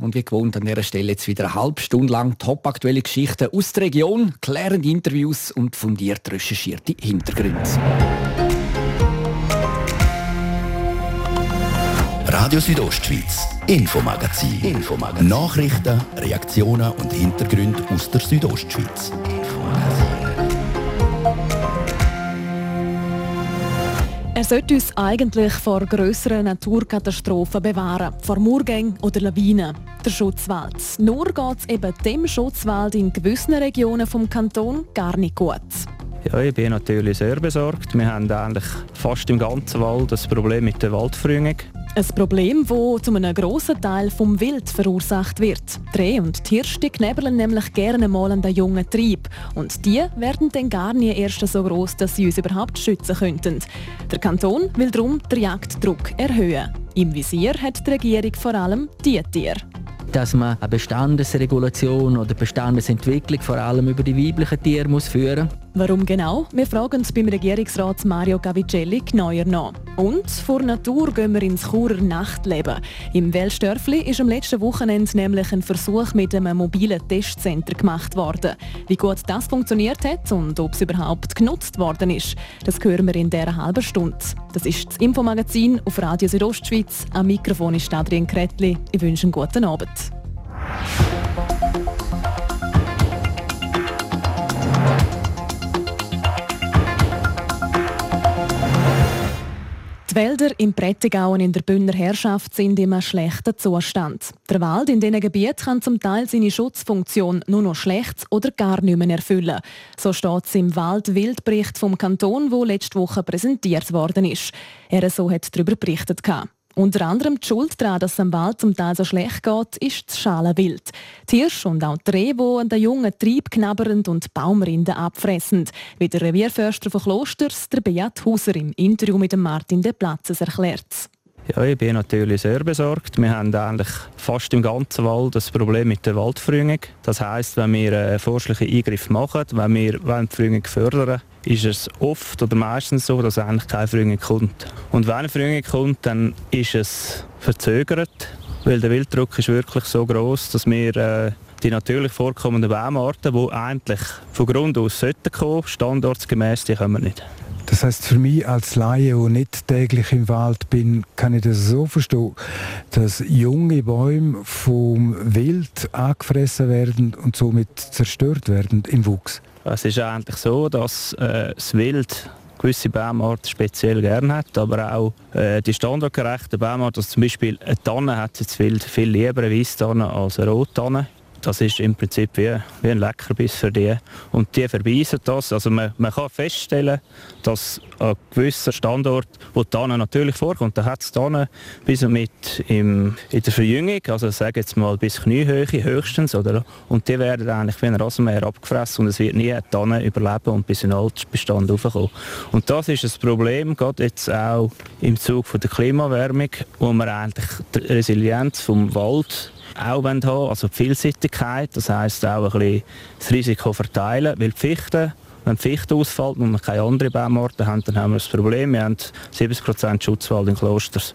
Und wie gewohnt an dieser Stelle jetzt wieder eine halbe Stunde lang topaktuelle Geschichten aus der Region, klärende Interviews und fundiert recherchierte Hintergründe. Radio Südostschweiz, Infomagazin. Infomagazin. Nachrichten, Reaktionen und Hintergründe aus der Südostschweiz. Er sollte uns eigentlich vor grösseren Naturkatastrophen bewahren, vor Murgängen oder Lawinen. Der Schutzwald. Nur geht es eben dem Schutzwald in gewissen Regionen vom Kanton gar nicht gut. Ja, ich bin natürlich sehr besorgt. Wir haben eigentlich fast im ganzen Wald das Problem mit der Waldverjüngung. Ein Problem, das zu einem grossen Teil vom Wild verursacht wird. Dreh- und Hirsche knebeln nämlich gerne mal an den jungen Trieb. Und die werden dann gar nie erst so groß, dass sie uns überhaupt schützen könnten. Der Kanton will darum den Jagddruck erhöhen. Im Visier hat die Regierung vor allem die Tiere dass man eine Bestandesregulation oder Bestandesentwicklung vor allem über die weiblichen Tiere führen muss. Warum genau? Wir fragen uns beim Regierungsrat Mario Gavicelli genauer nach. Und vor Natur gehen wir ins Churer Nachtleben. Im Welsdörfli ist am letzten Wochenende nämlich ein Versuch mit einem mobilen Testcenter gemacht worden. Wie gut das funktioniert hat und ob es überhaupt genutzt worden ist, das hören wir in dieser halben Stunde. Das ist das Infomagazin auf Radio Südostschweiz. Am Mikrofon ist Adrian Kretli. Ich wünsche einen guten Abend. Die Wälder im Prättigau und in der Bündner Herrschaft sind in einem schlechten Zustand. Der Wald in diesen Gebieten kann zum Teil seine Schutzfunktion nur noch schlecht oder gar nicht mehr erfüllen. So steht es im Waldwildbericht vom Kanton, wo letzte Woche präsentiert worden ist. Er so hat darüber berichtet. Unter anderem die Schuld daran, dass es am Wald zum Teil so schlecht geht, ist das Schalenwild. Tiers und auch die Rehe, die an den jungen Trieb knabbernd und Baumrinden abfressen, wie der Revierförster von Klosters, der Beat Hauser im Interview mit Martin de Platzes erklärt. Ja, ich bin natürlich sehr besorgt. Wir haben eigentlich fast im ganzen Wald das Problem mit der Waldverjüngung. Das heißt, wenn wir einen forschlichen Eingriff machen, wenn wir die Verjüngung fördern, ist es oft oder meistens so, dass eigentlich keine Verjüngung kommt. Und wenn eine Verjüngung kommt, dann ist es verzögert, weil der Wilddruck ist wirklich so groß, dass wir äh, die natürlich vorkommenden Baumarten, die eigentlich von Grund aus sollten kommen, standortsgemäß, die kommen nicht. Das heißt, für mich als Laie, der nicht täglich im Wald bin, kann ich das so verstehen, dass junge Bäume vom Wild angefressen werden und somit zerstört werden im Wuchs. Es ist eigentlich so, dass äh, das Wild gewisse Baumarten speziell gerne hat, aber auch äh, die standardgerechten Baumarten, also zum Beispiel eine Tanne hat jetzt Wild viel lieber eine Weisstanne als eine Rottanne. Das ist im Prinzip wie, wie ein Leckerbiss für die. Und die verbeißen das. Also man, man kann feststellen, dass an gewissen Standort, wo die Tanne natürlich vorkommt, da hat es Tanne bis mit im, in der Verjüngung, also sagen jetzt mal bis Kniehöhe höchstens, oder? und die werden eigentlich wie ein Rasenmäher abgefressen und es wird nie eine Tanne überleben und bis in den Altbestand raufkommen. Und das ist das Problem, gerade jetzt auch im Zug von der Klimawärmung, wo man eigentlich die Resilienz vom Wald auch haben also die Vielseitigkeit, das heisst auch ein bisschen das Risiko verteilen, weil die Fichten wenn die Fichte ausfällt und wir keine anderen Baumarten haben, dann haben wir das Problem, wir haben 70% Schutzwald in Klosters.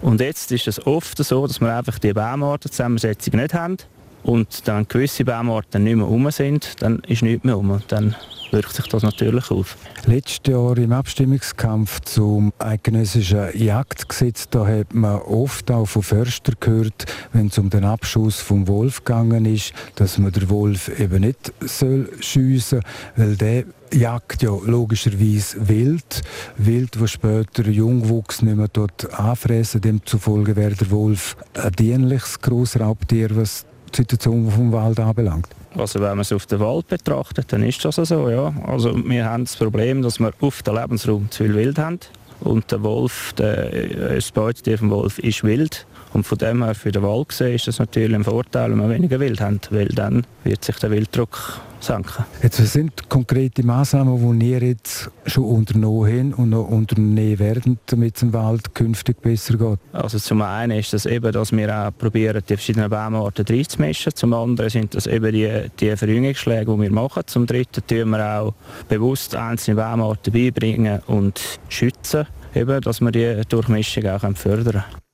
Und jetzt ist es oft so, dass wir einfach die Baumartenzusammensetzung nicht haben und dann gewisse Baumarten nicht mehr um sind, dann ist nichts mehr um. Dann wirkt sich das natürlich auf. Letztes Jahr im Abstimmungskampf zum eidgenössischen Jagdgesetz, da hat man oft auch von Förstern gehört, wenn es um den Abschuss vom Wolf gegangen ist, dass man den Wolf eben nicht soll schiessen, weil der jagt ja logischerweise Wild. Wild, wo später Jungwuchs nicht mehr dort anfressen. Demzufolge wäre der Wolf ein dienliches Grossraubtier, was die Situation vom Wald anbelangt. Also wenn man es auf den Wald betrachtet, dann ist das so, ja. Also wir haben das Problem, dass wir auf dem Lebensraum zu viel Wild haben. Und der Wolf, der, äh, das Beutetier vom Wolf ist wild. Und von dem her für den Wald gesehen ist das natürlich ein Vorteil, wenn wir weniger Wild haben, weil dann wird sich der Wilddruck senken. Jetzt, was sind konkrete Maßnahmen, die ihr jetzt schon unternommen habt und noch unternehmen werden, damit es im Wald künftig besser geht? Also zum einen ist das eben, dass wir auch probieren, die verschiedenen Baumarten reinzumischen. Zum anderen sind das eben die, die Verjüngungsschläge, die wir machen. Zum dritten tun wir auch bewusst einzelne Baumarten beibringen und schützen, eben, dass wir die Durchmischung auch fördern können.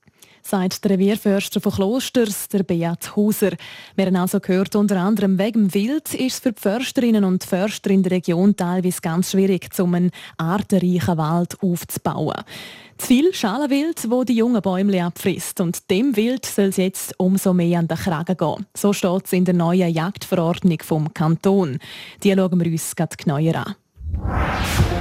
Sagt der Revierförster von Klosters, der Beat Hauser. Wir haben also gehört, unter anderem wegen Wild ist es für die Försterinnen und Förster in der Region teilweise ganz schwierig, um einen artenreichen Wald aufzubauen. Zu viel Schalenwild, wo die jungen Bäume abfrisst. Und dem Wild soll es jetzt umso mehr an den Kragen gehen. So steht es in der neuen Jagdverordnung vom Kanton. Die schauen wir uns gerade genauer an.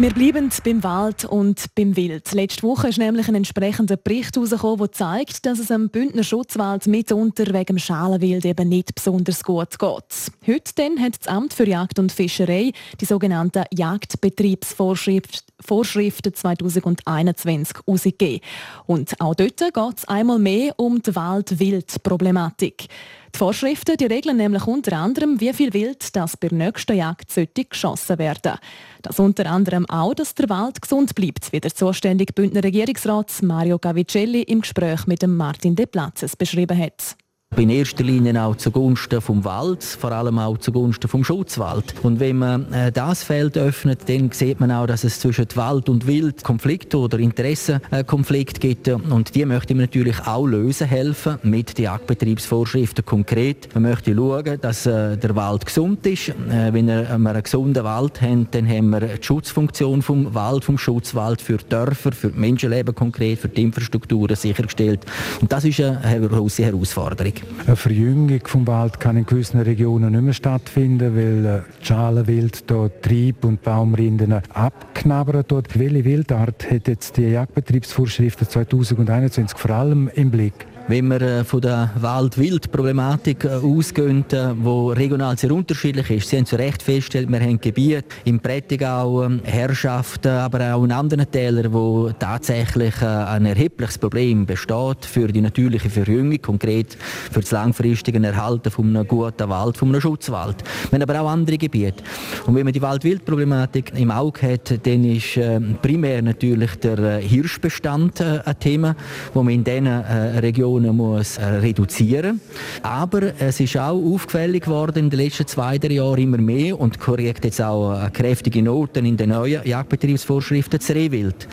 Wir bleiben beim Wald und beim Wild. Letzte Woche ist nämlich ein entsprechender Bericht herausgekommen, der zeigt, dass es am Bündner Schutzwald mitunter wegen Schalenwild eben nicht besonders gut geht. Heute dann hat das Amt für Jagd und Fischerei die sogenannten Jagdbetriebsvorschriften 2021 herausgegeben. Und auch dort geht es einmal mehr um die Wald-Wild-Problematik. Die Vorschriften die regeln nämlich unter anderem, wie viel Wild das bei der nächsten Jagd geschossen werden. Das unter anderem auch, dass der Wald gesund bleibt, wie der zuständige Bündner Regierungsrat Mario Gavicelli im Gespräch mit dem Martin De Platzes beschrieben hat in erster Linie auch zugunsten vom Wald, vor allem auch zugunsten vom Schutzwald. Und wenn man äh, das Feld öffnet, dann sieht man auch, dass es zwischen Wald und Wild Konflikte oder Interessenkonflikte gibt. Und die möchte man natürlich auch lösen helfen mit den Jagdbetriebsvorschriften konkret. Man möchte schauen, dass äh, der Wald gesund ist. Äh, wenn wir einen gesunden Wald haben, dann haben wir die Schutzfunktion vom Wald, vom Schutzwald für die Dörfer, für die Menschenleben konkret, für die Infrastrukturen sichergestellt. Und das ist eine große Herausforderung. Eine Verjüngung vom Wald kann in gewissen Regionen nicht mehr stattfinden, weil äh, Schalenwild dort Trieb- und Baumrinden abknabbern. Dort. Welche Wildart hat jetzt die Jagdbetriebsvorschriften 2021 vor allem im Blick? Wenn wir äh, von der Wald-Wild-Problematik äh, ausgehen, die regional sehr unterschiedlich ist, Sie haben zu Recht festgestellt, wir haben Gebiete im Prättigau, ähm, Herrschaften, aber auch in anderen Tälern, wo tatsächlich äh, ein erhebliches Problem besteht für die natürliche Verjüngung, konkret für das langfristige Erhalten von einem guten Wald, von einem Schutzwald. Wir haben aber auch andere Gebiete. Und wenn man die Wald-Wild-Problematik im Auge hat, dann ist primär natürlich der Hirschbestand ein Thema, wo man in diesen Regionen Emissionen muss äh, reduzieren Aber es ist auch auffällig geworden in den letzten zwei, drei Jahren immer mehr und korrekt jetzt auch äh, kräftige Noten in den neuen Jagdbetriebsvorschriften das Rehwild,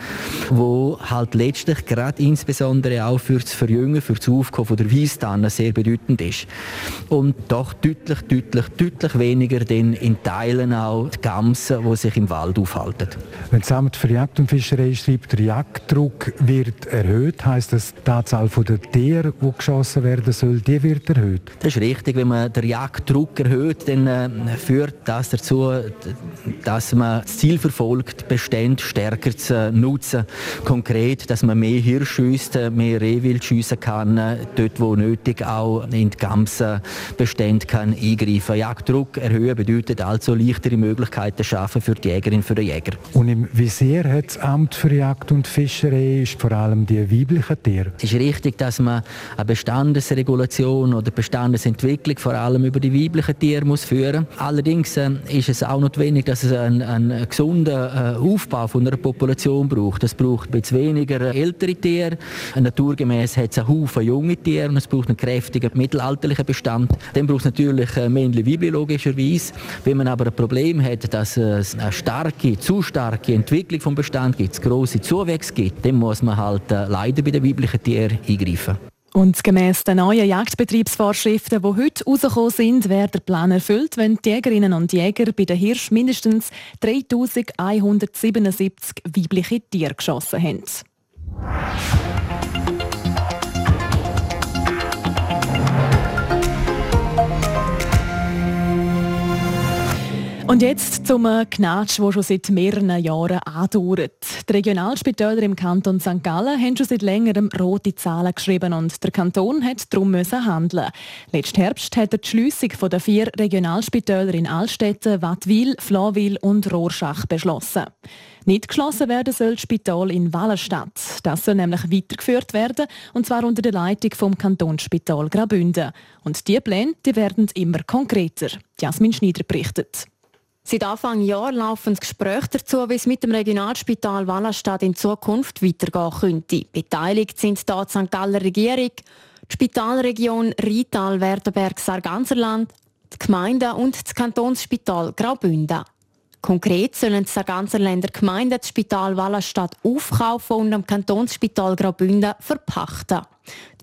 wo halt letztlich gerade insbesondere auch für das Verjüngen, für das Aufkommen der Weißtanne sehr bedeutend ist. Und doch deutlich, deutlich, deutlich weniger denn in Teilen auch die Gamsen, die sich im Wald aufhalten. Wenn das Amt für Jagd und Fischerei schreibt, der Jagddruck wird erhöht, heißt das die Anzahl der Tiere Tiere, die geschossen werden soll, die wird erhöht. Das ist richtig. Wenn man den Jagddruck erhöht, dann äh, führt das dazu, dass man das Ziel verfolgt, Bestände stärker zu nutzen. Konkret, dass man mehr Hirsch schießt, äh, mehr Rehwild schiessen kann, äh, dort wo nötig auch in die ganzen Bestände kann eingreifen. Jagddruck erhöhen bedeutet also leichtere Möglichkeiten schaffen für die Jägerin, für den Jäger. Und im Visier hat das Amt für Jagd und Fischerei ist vor allem die weiblichen Tiere. Es ist richtig, dass man eine Bestandesregulation oder Bestandesentwicklung vor allem über die weiblichen Tiere muss führen. Allerdings äh, ist es auch notwendig, dass es einen, einen gesunden äh, Aufbau von einer Population braucht. Es braucht ein weniger ältere Tiere. Naturgemäß hat es einen Haufen junge Tiere und es braucht einen kräftigen mittelalterlichen Bestand. Dann braucht es natürlich äh, Männchen Weibli logischerweise. Wenn man aber ein Problem hat, dass es eine starke, zu starke Entwicklung vom Bestand gibt, es grosse Zuwächse gibt, dann muss man halt äh, leider bei den weiblichen Tieren eingreifen. Und gemäss den neuen Jagdbetriebsvorschriften, die heute rausgekommen sind, wird der Plan erfüllt, wenn die Jägerinnen und Jäger bei den Hirsch mindestens 3177 weibliche Tiere geschossen haben. Und jetzt zum Gnatsch, der schon seit mehreren Jahren andauert. Die Regionalspitäler im Kanton St. Gallen haben schon seit längerem rote Zahlen geschrieben und der Kanton hat darum handeln. Letzten Herbst hat er die Schliessung der vier Regionalspitäler in Altstädten, Wattwil, Flawil und Rorschach beschlossen. Nicht geschlossen werden soll das Spital in Wallenstadt. Das soll nämlich weitergeführt werden, und zwar unter der Leitung vom Kantonsspital Graubünden. Und diese Pläne die werden immer konkreter. Jasmin Schneider berichtet. Seit Anfang Jahr laufen Gespräche dazu, wie es mit dem Regionalspital Wallerstadt in Zukunft weitergehen könnte. Beteiligt sind da die St. Galler Regierung, die Spitalregion Rital, Werdenberg, Sarganserland, die Gemeinden und das Kantonsspital Graubünden. Konkret sollen die ganzen Länder Gemeinden das Spital Wallerstadt aufkaufen und am Kantonsspital Graubünden verpachten.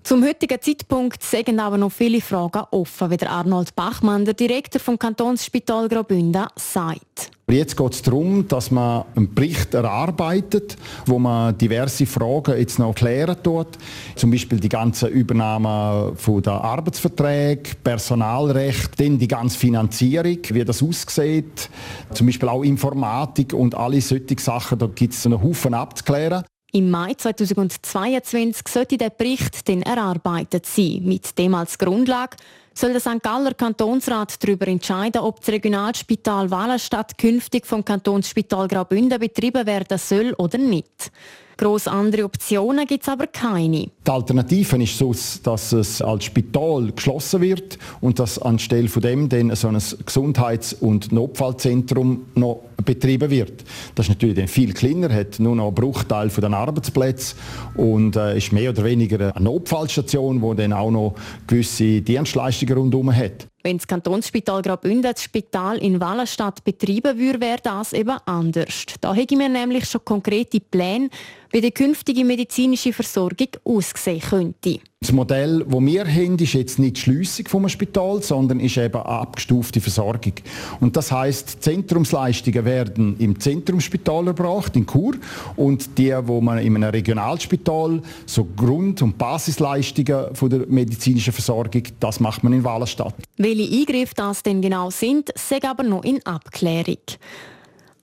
Zum heutigen Zeitpunkt sind aber noch viele Fragen offen, wie der Arnold Bachmann, der Direktor vom Kantonsspital Graubünden, sagt. Jetzt geht es darum, dass man einen Bericht erarbeitet, wo man diverse Fragen jetzt noch klären tut. Zum Beispiel die ganze Übernahme der Arbeitsverträge, Personalrecht, dann die ganze Finanzierung, wie das aussieht, zum Beispiel auch Informatik und alle solche Sachen. Da gibt es einen Haufen abzuklären. Im Mai 2022 sollte der Bericht dann erarbeitet sein. Mit dem als Grundlage soll der St. Galler Kantonsrat darüber entscheiden, ob das Regionalspital Wallenstadt künftig vom Kantonsspital Graubünden betrieben werden soll oder nicht. Gross andere Optionen gibt es aber keine. Die Alternative ist so, dass es als Spital geschlossen wird und dass anstelle von dem dann so ein Gesundheits- und Notfallzentrum noch betrieben wird. Das ist natürlich viel kleiner, hat nur noch einen Bruchteil von den Arbeitsplätzen und äh, ist mehr oder weniger eine Notfallstation, wo dann auch noch gewisse Dienstleistungen rundherum hat. Wenn das Kantonsspital Graubünden das Spital in Wallenstadt betreiben würde, wäre das eben anders. Da hätten wir nämlich schon konkrete Pläne, wie die künftige medizinische Versorgung aussehen könnte. Das Modell, das wir haben, ist jetzt nicht die Schliessung vom Spital, sondern ist eben eine abgestufte Versorgung. Und das heißt, Zentrumsleistungen werden im Zentrumsspital erbracht, in Chur, und die, wo man in einem Regionalspital so Grund- und Basisleistungen von der medizinischen Versorgung, das macht man in Wallenstadt. Welche Eingriffe das denn genau sind, sei aber noch in Abklärung.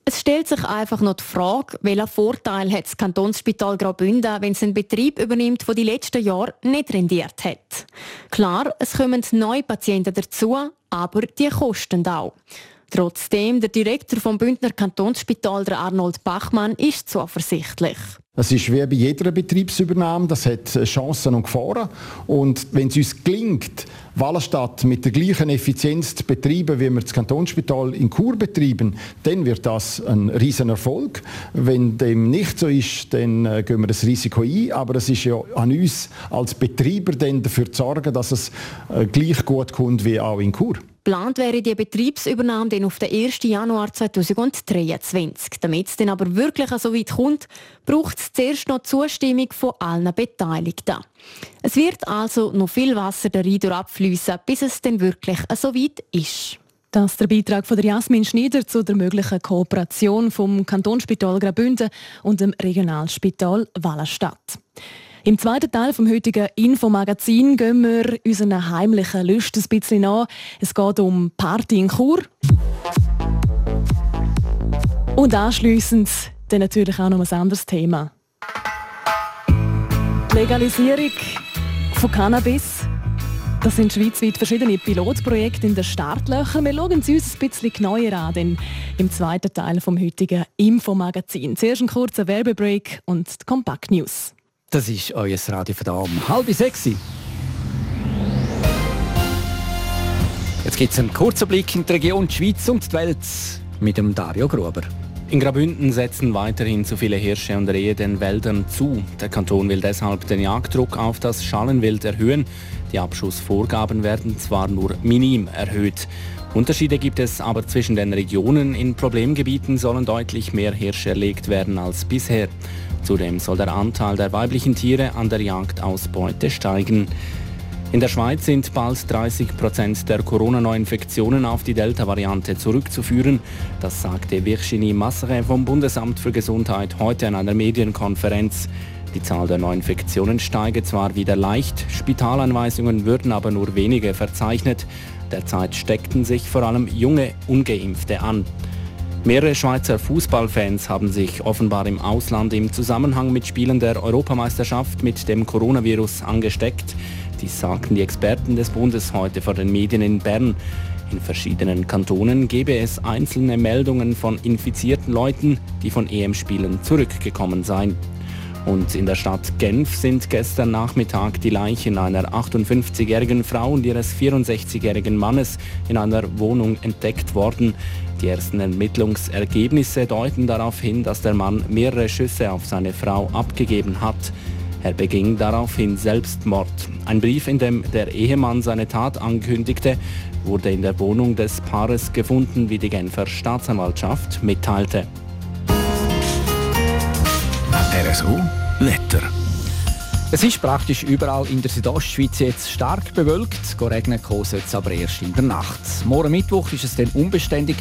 Es stellt sich einfach noch die Frage, welchen Vorteil hat das Kantonsspital Graubünden, wenn es einen Betrieb übernimmt, der die letzten Jahre nicht rendiert hat. Klar, es kommen neue Patienten dazu, aber die kosten auch. Trotzdem, der Direktor vom Bündner Kantonsspital, der Arnold Bachmann, ist zuversichtlich. Es ist wie bei jeder Betriebsübernahme, das hat Chancen und Gefahren. Und wenn es uns gelingt, Wallenstadt mit der gleichen Effizienz zu betreiben, wie wir das Kantonsspital in Chur betreiben, dann wird das ein riesen Erfolg. Wenn dem nicht so ist, dann äh, gehen wir das Risiko ein. Aber es ist ja an uns als Betreiber dann dafür zu sorgen, dass es äh, gleich gut kommt wie auch in Chur. Geplant wäre die Betriebsübernahme dann auf den 1. Januar 2023. Damit es dann aber wirklich so weit kommt, braucht es zuerst noch die Zustimmung von allen Beteiligten. Es wird also noch viel Wasser der Rhein abfließen, bis es dann wirklich so weit ist. Das ist der Beitrag von Jasmin Schneider zu der möglichen Kooperation vom Kantonsspital Graubünden und dem Regionalspital Wallenstadt. Im zweiten Teil vom heutigen Infomagazin gehen wir unseren heimlichen Lust ein bisschen nach. Es geht um Party in Chur. Und anschliessend dann natürlich auch noch ein anderes Thema. Die Legalisierung von Cannabis. Das sind schweizweit verschiedene Pilotprojekte in den Startlöchern. Wir schauen sie uns ein bisschen genauer an, denn im zweiten Teil vom heutigen Infomagazin. Zuerst ein kurzer Werbebreak und die Kompakt News. Das ist euer Radio von halb sechs. Jetzt gibt es einen kurzen Blick in die Region, die Schweiz und die Welt mit dem Dario Gruber. In Graubünden setzen weiterhin zu viele Hirsche und Rehe den Wäldern zu. Der Kanton will deshalb den Jagddruck auf das Schallenwild erhöhen. Die Abschussvorgaben werden zwar nur minim erhöht. Unterschiede gibt es aber zwischen den Regionen. In Problemgebieten sollen deutlich mehr Hirsche erlegt werden als bisher. Zudem soll der Anteil der weiblichen Tiere an der Jagdausbeute steigen. In der Schweiz sind bald 30 Prozent der Corona-Neuinfektionen auf die Delta-Variante zurückzuführen. Das sagte Virginie Masseret vom Bundesamt für Gesundheit heute an einer Medienkonferenz. Die Zahl der Neuinfektionen steige zwar wieder leicht, Spitalanweisungen würden aber nur wenige verzeichnet. Derzeit steckten sich vor allem junge Ungeimpfte an. Mehrere Schweizer Fußballfans haben sich offenbar im Ausland im Zusammenhang mit Spielen der Europameisterschaft mit dem Coronavirus angesteckt. Dies sagten die Experten des Bundes heute vor den Medien in Bern. In verschiedenen Kantonen gebe es einzelne Meldungen von infizierten Leuten, die von EM-Spielen zurückgekommen seien. Und in der Stadt Genf sind gestern Nachmittag die Leichen einer 58-jährigen Frau und ihres 64-jährigen Mannes in einer Wohnung entdeckt worden. Die ersten Ermittlungsergebnisse deuten darauf hin, dass der Mann mehrere Schüsse auf seine Frau abgegeben hat. Er beging daraufhin Selbstmord. Ein Brief, in dem der Ehemann seine Tat ankündigte, wurde in der Wohnung des Paares gefunden, wie die Genfer Staatsanwaltschaft mitteilte. RSO Wetter. Es ist praktisch überall in der Südostschweiz jetzt stark bewölkt. Regnen soll es aber erst in der Nacht. Morgen Mittwoch ist es dann unbeständig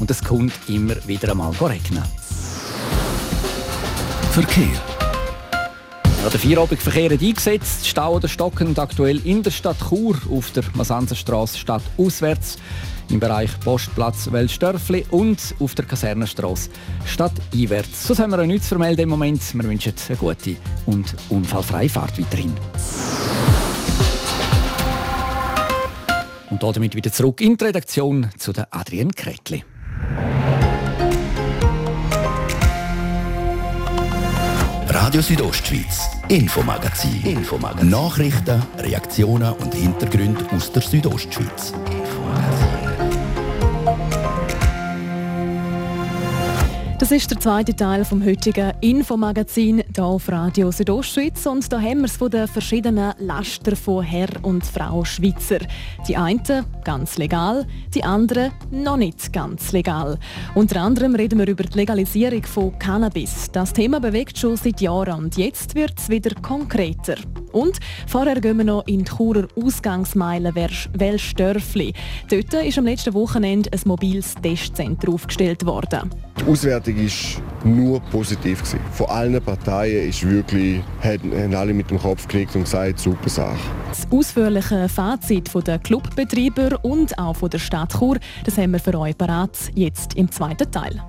und es kommt immer wieder einmal regnen. Verkehr. Ja, der Vierabendverkehr hat eingesetzt. Stau oder stockend aktuell in der Stadt Chur auf der Masanzerstraße Stadt auswärts im Bereich Postplatz Welsdörfli und auf der Kasernenstraße Stadt einwärts. So haben wir nichts vermelden im Moment. Wir wünschen eine gute und unfallfreie Fahrt weiterhin. Und damit wieder zurück in die Redaktion zu der Adrienne Kretli. Radio Südostschweiz, Infomagazin. Infomagazin. Nachrichten, Reaktionen und Hintergründe aus der Südostschweiz. Das ist der zweite Teil vom heutigen Infomagazin hier auf Radio Südostschweiz und da haben wir es von den verschiedenen Laster von Herr und Frau Schweizer. Die einen ganz legal, die anderen noch nicht ganz legal. Unter anderem reden wir über die Legalisierung von Cannabis. Das Thema bewegt schon seit Jahren und jetzt wird es wieder konkreter. Und vorher gehen wir noch in die Churer Ausgangsmeile Welstörfli. Dort ist am letzten Wochenende ein mobiles Testzentrum aufgestellt worden. Die Auswertung war nur positiv. Von allen Parteien ist wirklich, haben alle mit dem Kopf geknickt und gesagt, super Sache. Das ausführliche Fazit der Clubbetreiber und auch von der Stadt Chur, das haben wir für euch parat, jetzt im zweiten Teil.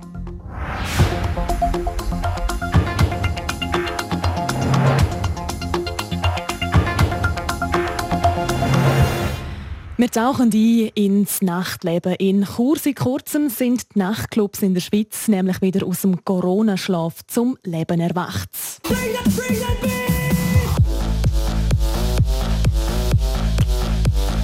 Wir tauchen ein ins Nachtleben. In Chur seit kurzem sind die Nachtclubs in der Schweiz nämlich wieder aus dem Corona-Schlaf zum Leben erwacht. Bring it, bring it,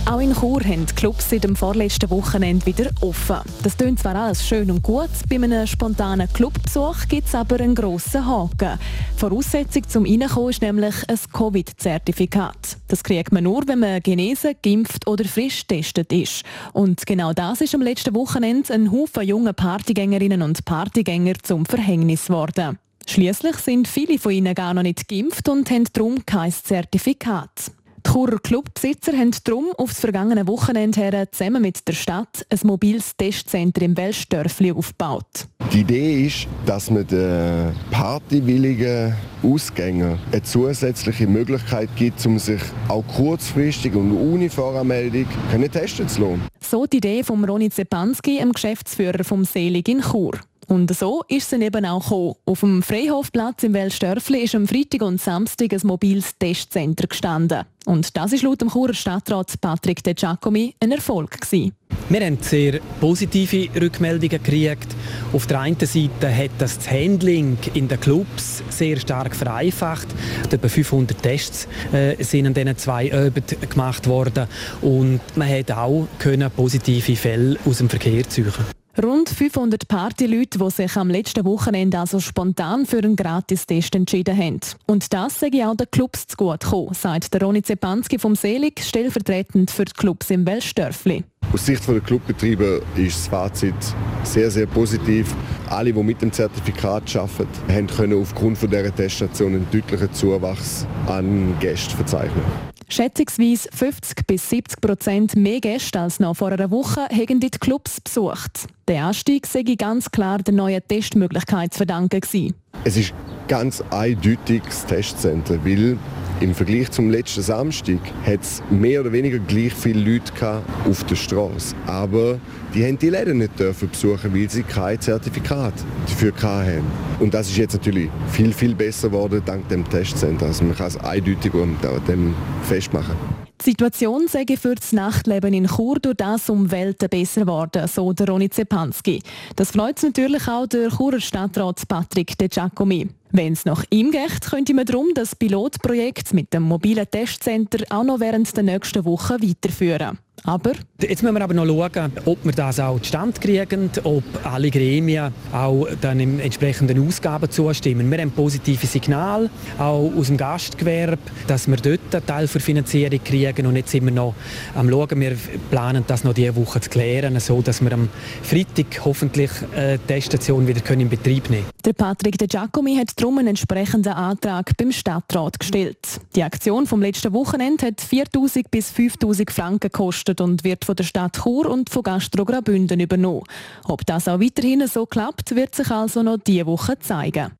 Auch in Chur haben die Clubs seit dem vorletzten Wochenende wieder offen. Das klingt zwar alles schön und gut, bei einem spontanen Clubbesuch gibt es aber einen grossen Haken. Voraussetzung zum Reinkommen ist nämlich ein Covid-Zertifikat. Das kriegt man nur, wenn man genesen, geimpft oder frisch getestet ist. Und genau das ist am letzten Wochenende ein Haufen junger Partygängerinnen und Partygänger zum Verhängnis geworden. Schließlich sind viele von ihnen gar noch nicht geimpft und haben darum kein Zertifikat. Die Churer Clubbesitzer haben darum auf das vergangene Wochenende her zusammen mit der Stadt ein mobiles Testzentrum im Welschdörfli aufgebaut. Die Idee ist, dass man den partywilligen Ausgängern eine zusätzliche Möglichkeit gibt, um sich auch kurzfristig und ohne Voranmeldung testen zu lassen. So die Idee von Ronny Zepanski, dem Geschäftsführer vom Selig in Chur. Und so ist es eben auch gekommen. Auf dem Freihofplatz im Welstörfli ist am Freitag und Samstag ein mobiles Testcenter gestanden. Und das ist laut dem Churer Stadtrat Patrick De Giacomi ein Erfolg gewesen. Wir haben sehr positive Rückmeldungen gekriegt. Auf der einen Seite hat das Handling in den Clubs sehr stark vereinfacht. Etwa 500 Tests äh, sind an diesen zwei Abenden gemacht worden. Und man hat auch positive Fälle aus dem Verkehr ziehen. Rund 500 Partyleute, die sich am letzten Wochenende also spontan für einen Gratistest entschieden haben. Und das sage auch den Clubs zu gut gekommen, sagt der Ronny Zepanski vom Selig, stellvertretend für die Clubs im Welschdörfli. Aus Sicht der Clubbetreiber ist das Fazit sehr, sehr positiv. Alle, die mit dem Zertifikat arbeiten, können aufgrund dieser Teststation einen deutlichen Zuwachs an Gästen verzeichnen. Schätzungsweise 50 bis 70 Prozent mehr Gäste als noch vor einer Woche haben die Clubs besucht. Der Anstieg sei ganz klar der neuen Testmöglichkeit zu verdanken. Gewesen. Es ist ganz eindeutig das Testzentrum, weil im Vergleich zum letzten Samstag hat es mehr oder weniger gleich viele Leute auf der Straße. Aber die haben die Läden nicht dürfen besuchen, weil sie kein Zertifikat dafür hatten. Und das ist jetzt natürlich viel, viel besser geworden dank dem Testzentrum. Also man kann es eindeutig und dem festmachen. Die Situation sei für das Nachtleben in Chur durch das um Welten besser geworden, so der Ronny Zepanski. Das freut natürlich auch der Churer Stadtrat Patrick De Giacomi. Wenn es nach ihm geht, könnte man darum das Pilotprojekt mit dem mobilen Testcenter auch noch während der nächsten Woche weiterführen. Aber Jetzt müssen wir aber noch schauen, ob wir das auch zustande kriegen, ob alle Gremien auch dann im entsprechenden Ausgaben zustimmen. Wir haben positive Signale, auch aus dem Gastgewerbe, dass wir dort einen Teil für Finanzierung kriegen und jetzt sind wir noch am schauen. Wir planen das noch diese Woche zu klären, so dass wir am Freitag hoffentlich äh, die Teststation wieder in Betrieb nehmen können. Der Patrick De Giacomi hat darum einen entsprechenden Antrag beim Stadtrat gestellt. Die Aktion vom letzten Wochenende hat 4'000 bis 5'000 Franken gekostet und wird von der Stadt Chur und von Gastro Graubünden übernommen. Ob das auch weiterhin so klappt, wird sich also noch diese Woche zeigen.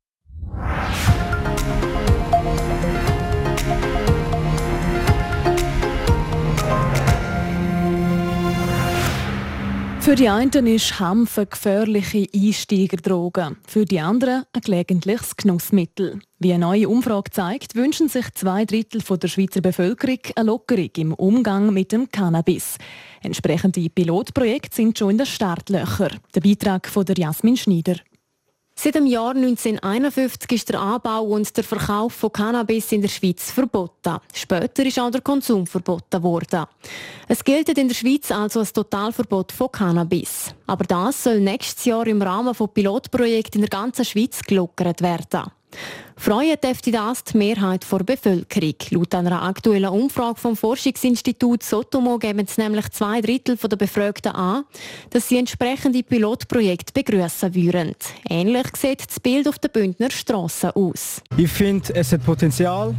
Für die einen ist Hanf eine gefährliche Einsteigerdroge, für die anderen ein gelegentliches Genussmittel. Wie eine neue Umfrage zeigt, wünschen sich zwei Drittel der Schweizer Bevölkerung eine Lockerung im Umgang mit dem Cannabis. Entsprechende Pilotprojekte sind schon in den Startlöchern. Der Beitrag von der Jasmin Schneider. Seit dem Jahr 1951 ist der Anbau und der Verkauf von Cannabis in der Schweiz verboten. Später ist auch der Konsum verboten worden. Es gilt in der Schweiz also ein Totalverbot von Cannabis. Aber das soll nächstes Jahr im Rahmen von Pilotprojekten in der ganzen Schweiz gelockert werden. Freuen dürfte das die Mehrheit der Bevölkerung. Laut einer aktuellen Umfrage vom Forschungsinstitut Sotomo geben es nämlich zwei Drittel der Befragten an, dass sie entsprechende Pilotprojekte begrüßen würden. Ähnlich sieht das Bild auf der Bündner Straße aus. Ich finde, es hat Potenzial.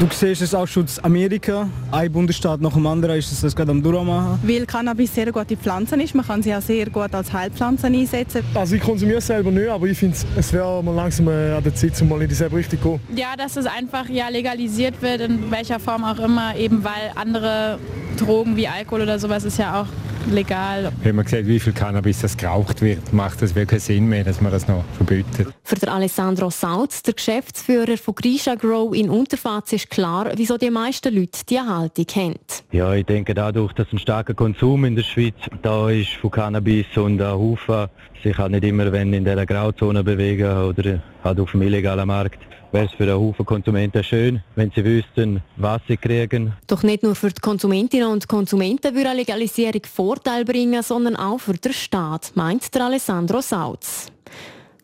Du siehst es auch schon in Amerika. Ein Bundesstaat nach dem anderen ist es das gerade am Durchmachen. Weil Cannabis sehr gute Pflanze ist. Man kann sie auch sehr gut als Heilpflanze einsetzen. Also ich konsumiere es selber nicht, aber ich finde, es wäre mal langsam äh, an der Zeit, um mal in dieselbe Richtung gehen. Ja, dass es einfach ja legalisiert wird, in welcher Form auch immer, eben weil andere Drogen wie Alkohol oder sowas ist ja auch legal. Wenn man sieht, wie viel Cannabis das geraucht wird, macht es wirklich Sinn mehr, dass man das noch verbietet. Für den Alessandro Sautz, der Geschäftsführer von Grisha Grow in Unterfatz, ist klar, wieso die meisten Leute diese Haltung haben. Ja, ich denke dadurch, dass ein starker Konsum in der Schweiz da ist von Cannabis und ein Haufen sich halt nicht immer wenn in dieser Grauzone bewegen oder halt auf dem illegalen Markt wäre es für einen Haufen Konsumenten schön, wenn sie wüssten, was sie kriegen. Doch nicht nur für die Konsumentinnen und Konsumenten würde eine Legalisierung Vorteil bringen, sondern auch für den Staat, meint der Alessandro Sautz.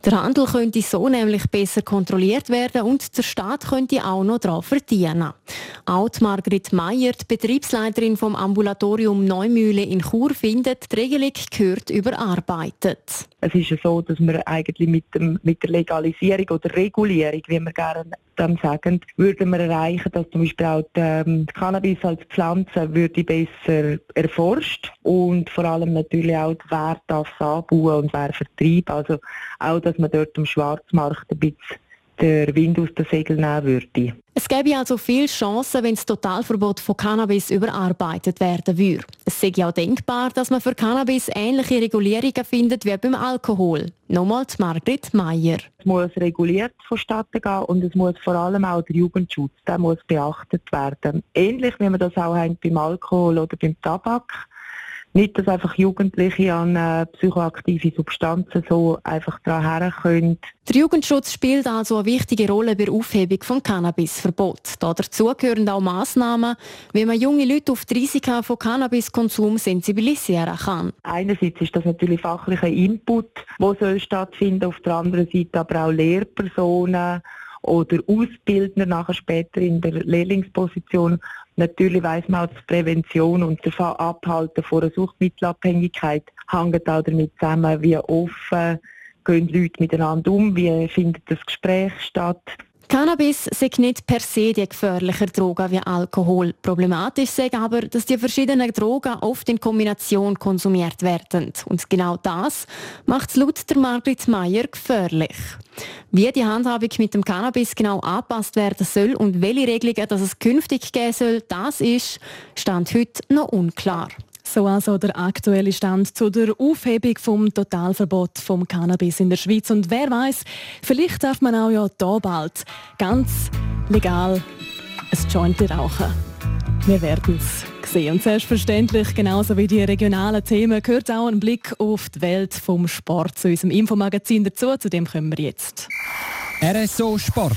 Der Handel könnte so nämlich besser kontrolliert werden und der Staat könnte auch noch daran verdienen. Auch die Margrit Meyer, die Betriebsleiterin vom Ambulatorium Neumühle in Chur, findet, die Regelung gehört überarbeitet. Es ist ja so, dass wir eigentlich mit, dem, mit der Legalisierung oder Regulierung, wie wir gerne dann sagen, würden wir erreichen, dass zum Beispiel auch die, ähm, die Cannabis als Pflanze würde besser erforscht und vor allem natürlich auch wer darf es anbauen und wer vertreibt. Also auch, dass man dort am Schwarzmarkt ein bisschen der Wind aus den Segeln nehmen würde. Es gäbe also viele Chancen, wenn das Totalverbot von Cannabis überarbeitet werden würde. Es sei auch denkbar, dass man für Cannabis ähnliche Regulierungen findet wie beim Alkohol. Nochmals Margrit Meyer. Es muss reguliert vonstatten gehen und es muss vor allem auch der Jugendschutz, der muss beachtet werden. Ähnlich wie wir das auch haben beim Alkohol oder beim Tabak. Nicht, dass einfach Jugendliche an äh, psychoaktive Substanzen so einfach daran können. Der Jugendschutz spielt also eine wichtige Rolle bei der Aufhebung von Cannabisverbot. Dazu gehören auch Massnahmen, wie man junge Leute auf die Risiken von Cannabiskonsum sensibilisieren kann. Einerseits ist das natürlich fachlicher Input, der soll stattfinden, auf der anderen Seite aber auch Lehrpersonen oder Ausbildner nachher später in der Lehrlingsposition. Natürlich weiß man auch, dass Prävention und das Abhalten von einer Suchtmittelabhängigkeit hängt auch damit zusammen, wie offen gehen Leute miteinander um, wie findet das Gespräch statt. Cannabis sei nicht per se die gefährlicher Drogen wie Alkohol. Problematisch sei aber, dass die verschiedenen Drogen oft in Kombination konsumiert werden. Und genau das macht es laut der Margrit Meyer gefährlich. Wie die Handhabung mit dem Cannabis genau angepasst werden soll und welche Regelungen dass es künftig geben soll, das ist Stand heute noch unklar. So also der aktuelle Stand zu der Aufhebung vom Totalverbot vom Cannabis in der Schweiz. Und wer weiß, vielleicht darf man auch ja da bald ganz legal ein Joint rauchen. Wir werden es sehen. Und selbstverständlich, genauso wie die regionalen Themen, gehört auch ein Blick auf die Welt vom Sport zu unserem Infomagazin dazu. Zu dem kommen wir jetzt. RSO Sport.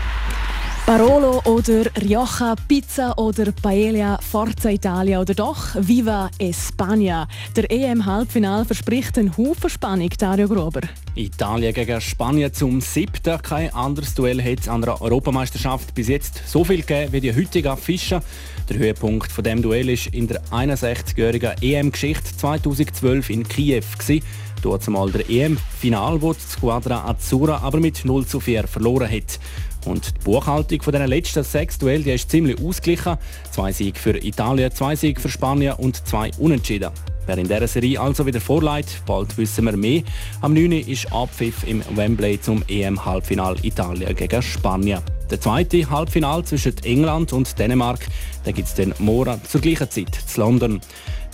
Barolo oder Rioja, Pizza oder Paella, Forza Italia oder doch Viva España. Der EM-Halbfinal verspricht einen Haufen Spannung, Dario Gruber. Italien gegen Spanien zum siebten. Kein anderes Duell hat es an der Europameisterschaft bis jetzt so viel gegeben wie die heutige Fischer. Der Höhepunkt von dem Duell ist in der 61-jährigen EM-Geschichte 2012 in Kiew. Gewesen. Dort zumal der EM-Final, wo die Squadra Azzurra aber mit 0 zu 4 verloren hat. Und die Buchhaltung von den letzten sechs Duellen die ist ziemlich ausgeglichen. Zwei Siege für Italien, zwei Siege für Spanien und zwei Unentschieden. Wer in dieser Serie also wieder vorleitet, bald wissen wir mehr. Am 9. ist Abpfiff im Wembley zum EM-Halbfinal Italien gegen Spanien. Der zweite Halbfinal zwischen England und Dänemark gibt es dann morgen zur gleichen Zeit zu London.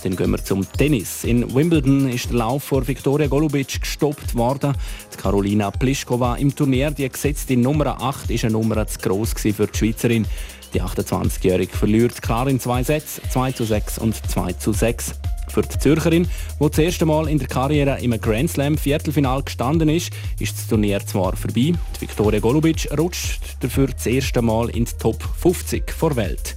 Dann gehen wir zum Tennis. In Wimbledon ist der Lauf vor Viktoria Golubic gestoppt worden. Die Carolina Pliskova im Turnier, die gesetzte Nummer 8, ist eine Nummer zu gross für die Schweizerin. Die 28-Jährige verliert klar in zwei Sätzen, 2 zu 6 und 2 zu 6. Für die Zürcherin, die das erste Mal in der Karriere im Grand Slam Viertelfinal gestanden ist, ist das Turnier zwar vorbei. Die Viktoria Golubic rutscht dafür das erste Mal in die Top 50 vor Welt.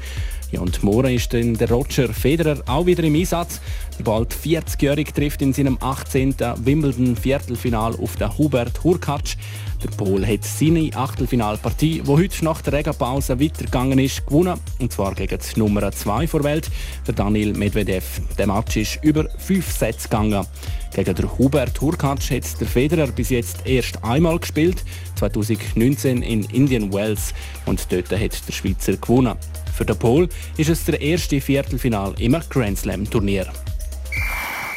Ja, und morgen ist dann der Roger Federer auch wieder im Einsatz. Der bald 40-Jährige trifft in seinem 18. Wimbledon-Viertelfinal auf den Hubert Hurkacz. Der Pol hat seine Achtelfinalpartie, die heute nach der Regenpause weitergegangen ist, gewonnen. Und zwar gegen die Nummer 2 vor Welt, der Daniel Medvedev. Der Match ist über fünf Sätze gegangen. Gegen den Hubert Hurkacz hat der Federer bis jetzt erst einmal gespielt, 2019 in Indian Wells. Und dort hat der Schweizer gewonnen. Für den Pol ist es der erste Viertelfinal im Grand Slam Turnier.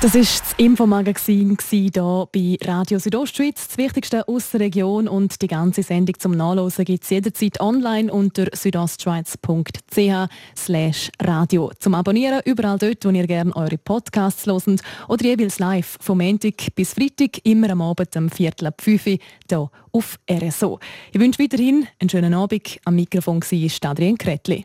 das war das Infomagazin hier bei Radio Südostschweiz. Das Wichtigste aus der Region und die ganze Sendung zum Nachlesen gibt es jederzeit online unter südostschweiz.ch radio. Zum Abonnieren überall dort, wo ihr gerne eure Podcasts hört oder jeweils live vom Montag bis Freitag, immer am Abend um Viertel ab 5 Uhr hier auf RSO. Ich wünsche weiterhin einen schönen Abend. Am Mikrofon war Adrian Kretli.